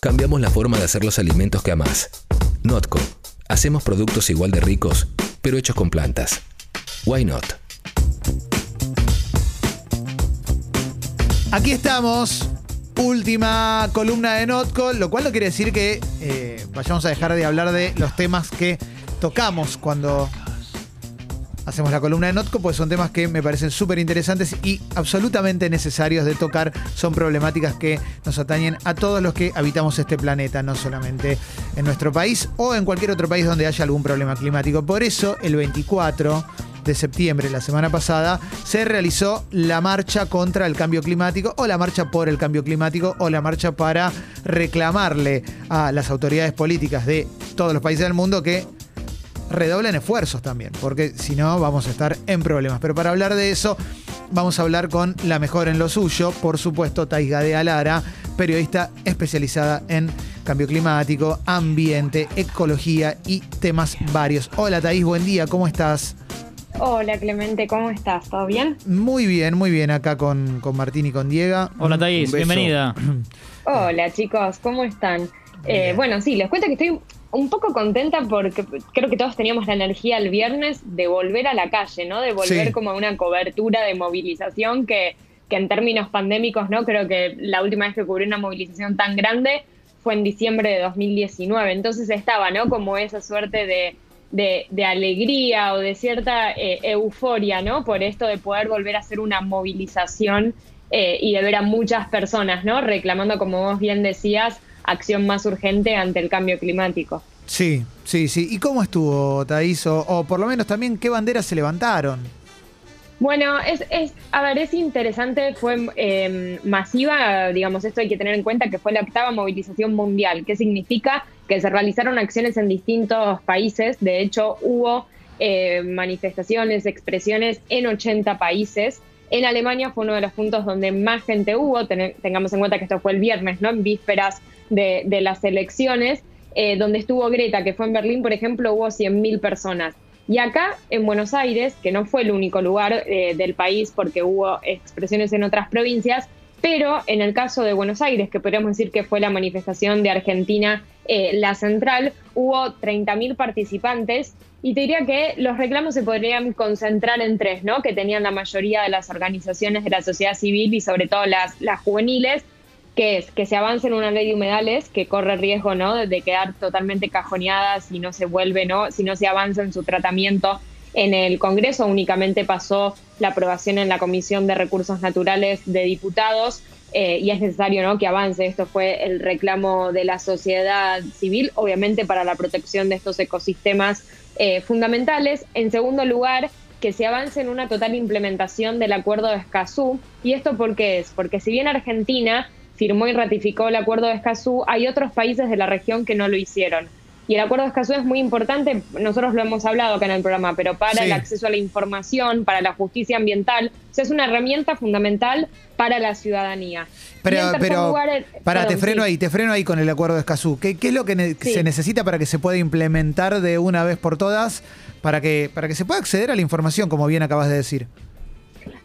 Cambiamos la forma de hacer los alimentos que amás. Notco. Hacemos productos igual de ricos, pero hechos con plantas. Why not? Aquí estamos. Última columna de Notco, lo cual no quiere decir que eh, vayamos a dejar de hablar de los temas que tocamos cuando hacemos la columna de Notco, pues son temas que me parecen súper interesantes y absolutamente necesarios de tocar. Son problemáticas que nos atañen a todos los que habitamos este planeta, no solamente en nuestro país o en cualquier otro país donde haya algún problema climático. Por eso, el 24 de septiembre, la semana pasada, se realizó la marcha contra el cambio climático o la marcha por el cambio climático o la marcha para reclamarle a las autoridades políticas de todos los países del mundo que redoblen esfuerzos también, porque si no vamos a estar en problemas. Pero para hablar de eso, vamos a hablar con la mejor en lo suyo, por supuesto, Taiga de Alara, periodista especializada en cambio climático, ambiente, ecología y temas varios. Hola Thais, buen día, ¿cómo estás? Hola Clemente, ¿cómo estás? ¿Todo bien? Muy bien, muy bien acá con, con Martín y con Diego. Hola Thais, bienvenida. Hola chicos, ¿cómo están? Eh, bueno, sí, les cuento que estoy un poco contenta porque creo que todos teníamos la energía el viernes de volver a la calle, ¿no? De volver como a una cobertura de movilización que, que en términos pandémicos, ¿no? Creo que la última vez que cubrí una movilización tan grande fue en diciembre de 2019. Entonces estaba, ¿no? Como esa suerte de de, alegría o de cierta eh, euforia, ¿no? Por esto de poder volver a hacer una movilización eh, y de ver a muchas personas, ¿no? Reclamando, como vos bien decías, acción más urgente ante el cambio climático. Sí, sí, sí. ¿Y cómo estuvo, Thais? o por lo menos también, ¿qué banderas se levantaron? Bueno, es, es, a ver, es interesante, fue em, masiva, digamos, esto hay que tener en cuenta que fue la octava movilización mundial, que significa que se realizaron acciones en distintos países, de hecho hubo eh, manifestaciones, expresiones en 80 países. En Alemania fue uno de los puntos donde más gente hubo, tengamos en cuenta que esto fue el viernes, ¿no? En vísperas de, las elecciones, eh, donde estuvo Greta, que fue en Berlín, por ejemplo, hubo 100.000 personas. Y acá en Buenos Aires, que no fue el único lugar eh, del país porque hubo expresiones en otras provincias, pero en el caso de Buenos Aires, que podríamos decir que fue la manifestación de Argentina, eh, la central, hubo 30.000 participantes y te diría que los reclamos se podrían concentrar en tres, ¿no? Que tenían la mayoría de las organizaciones de la sociedad civil y sobre todo las, las juveniles, que es que se avance en una ley de humedales que corre riesgo ¿no? de quedar totalmente cajoneada si no se vuelve, ¿no? si no se avanza en su tratamiento en el Congreso. Únicamente pasó la aprobación en la Comisión de Recursos Naturales de Diputados eh, y es necesario ¿no? que avance. Esto fue el reclamo de la sociedad civil, obviamente para la protección de estos ecosistemas eh, fundamentales. En segundo lugar, que se avance en una total implementación del Acuerdo de Escazú. ¿Y esto por qué es? Porque si bien Argentina firmó y ratificó el acuerdo de Escazú, hay otros países de la región que no lo hicieron. Y el acuerdo de Escazú es muy importante, nosotros lo hemos hablado acá en el programa, pero para el acceso a la información, para la justicia ambiental, es una herramienta fundamental para la ciudadanía. Pero, pero para, te freno ahí, te freno ahí con el acuerdo de Escazú. ¿Qué, es lo que se necesita para que se pueda implementar de una vez por todas, para que, para que se pueda acceder a la información, como bien acabas de decir?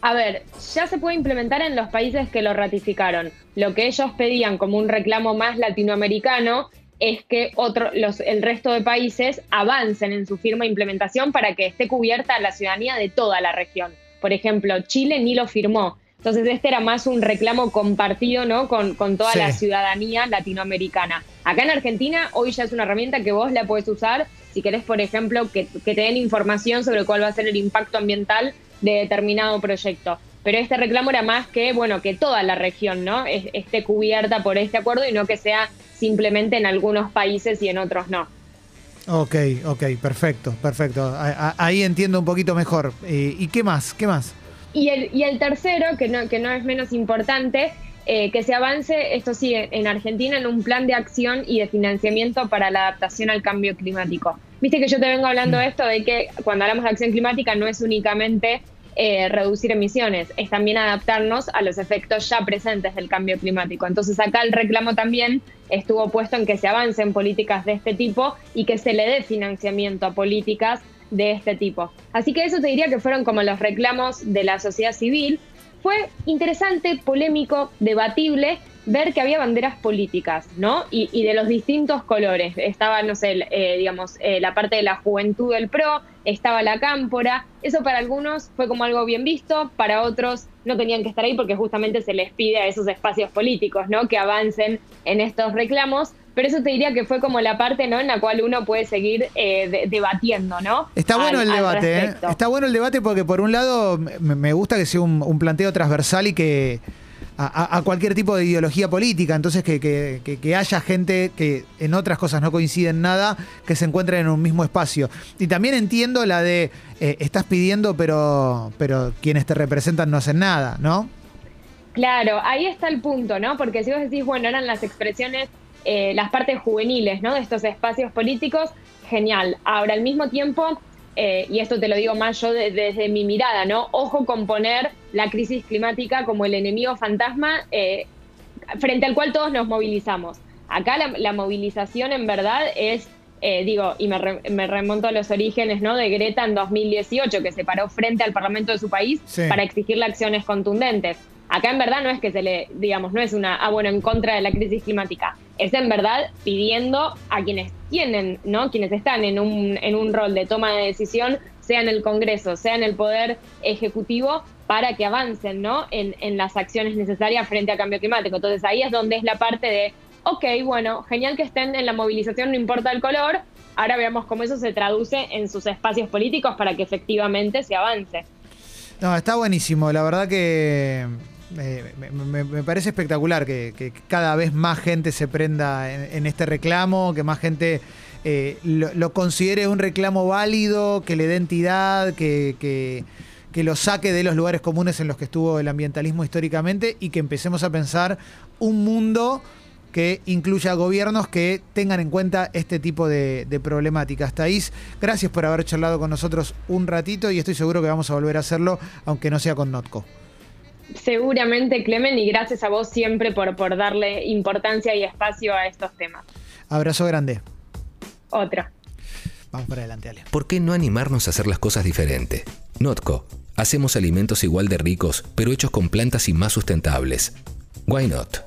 A ver, ya se puede implementar en los países que lo ratificaron. Lo que ellos pedían como un reclamo más latinoamericano es que otro, los, el resto de países avancen en su firma e implementación para que esté cubierta la ciudadanía de toda la región. Por ejemplo, Chile ni lo firmó. Entonces este era más un reclamo compartido ¿no? con, toda la ciudadanía latinoamericana. Acá en Argentina hoy ya es una herramienta que vos la puedes usar si querés, por ejemplo, que, que te den información sobre cuál va a ser el impacto ambiental de determinado proyecto. Pero este reclamo era más que, bueno, que toda la región, ¿no? esté cubierta por este acuerdo y no que sea simplemente en algunos países y en otros no. Ok, ok, perfecto, perfecto. Ahí entiendo un poquito mejor. Eh, ¿Y qué más? ¿Qué más? Y el, y el tercero, que no, que no es menos importante, eh, que se avance, esto sí, en Argentina, en un plan de acción y de financiamiento para la adaptación al cambio climático. Viste que yo te vengo hablando de esto, de que cuando hablamos de acción climática no es únicamente eh, reducir emisiones, es también adaptarnos a los efectos ya presentes del cambio climático. Entonces acá el reclamo también estuvo puesto en que se avance en políticas de este tipo y que se le dé financiamiento a políticas de este tipo. Así que eso te diría que fueron como los reclamos de la sociedad civil. Fue interesante, polémico, debatible, ver que había banderas políticas, ¿no? Y, de los distintos colores. Estaba, no sé, eh, digamos, eh, la parte de la juventud del PRO, estaba la cámpora. Eso para algunos fue como algo bien visto, para otros no tenían que estar ahí porque justamente se les pide a esos espacios políticos, ¿no? Que avancen en estos reclamos. Pero eso te diría que fue como la parte, ¿no? En la cual uno puede seguir eh, debatiendo, ¿no? Está bueno el debate, ¿eh? Está bueno el debate porque por un lado me gusta que sea un planteo transversal y que a, cualquier tipo de ideología política. Entonces, que, haya gente que en otras cosas no coinciden nada, que se encuentren en un mismo espacio. Y también entiendo la de eh, estás pidiendo, pero, pero quienes te representan no hacen nada, ¿no? Claro, ahí está el punto, ¿no? Porque si vos decís, bueno, eran las expresiones, eh, las partes juveniles, ¿no? De estos espacios políticos, genial. Ahora, al mismo tiempo, eh, y esto te lo digo más yo desde mi mirada, ¿no? Ojo con poner la crisis climática como el enemigo fantasma eh, frente al cual todos nos movilizamos. Acá la, movilización en verdad es, eh, digo, y me, remonto a los orígenes ¿no? de Greta en 2018, que se paró frente al Parlamento de su país para exigirle acciones contundentes. Acá en verdad no es que se le, digamos, no es una, ah, bueno, en contra de la crisis climática. Es en verdad pidiendo a quienes tienen, ¿no? Quienes están en un, en un rol de toma de decisión, sea en el Congreso, sea en el Poder Ejecutivo, para que avancen, ¿no? En, en las acciones necesarias frente al cambio climático. Entonces ahí es donde es la parte de, ok, bueno, genial que estén en la movilización, no importa el color, ahora veamos cómo eso se traduce en sus espacios políticos para que efectivamente se avance. No, está buenísimo. La verdad que me, parece espectacular que, cada vez más gente se prenda en, este reclamo, que más gente eh, lo, considere un reclamo válido, que le dé entidad, que, que, lo saque de los lugares comunes en los que estuvo el ambientalismo históricamente y que empecemos a pensar un mundo que incluya gobiernos que tengan en cuenta este tipo de, de, problemáticas. Thais, gracias por haber charlado con nosotros un ratito y estoy seguro que vamos a volver a hacerlo, aunque no sea con Notco. Seguramente, Clemen, y gracias a vos siempre por, por darle importancia y espacio a estos temas. Abrazo grande. Otra. Vamos para adelante, Ale. ¿Por qué no animarnos a hacer las cosas diferente? Notco. Hacemos alimentos igual de ricos, pero hechos con plantas y más sustentables. Why not?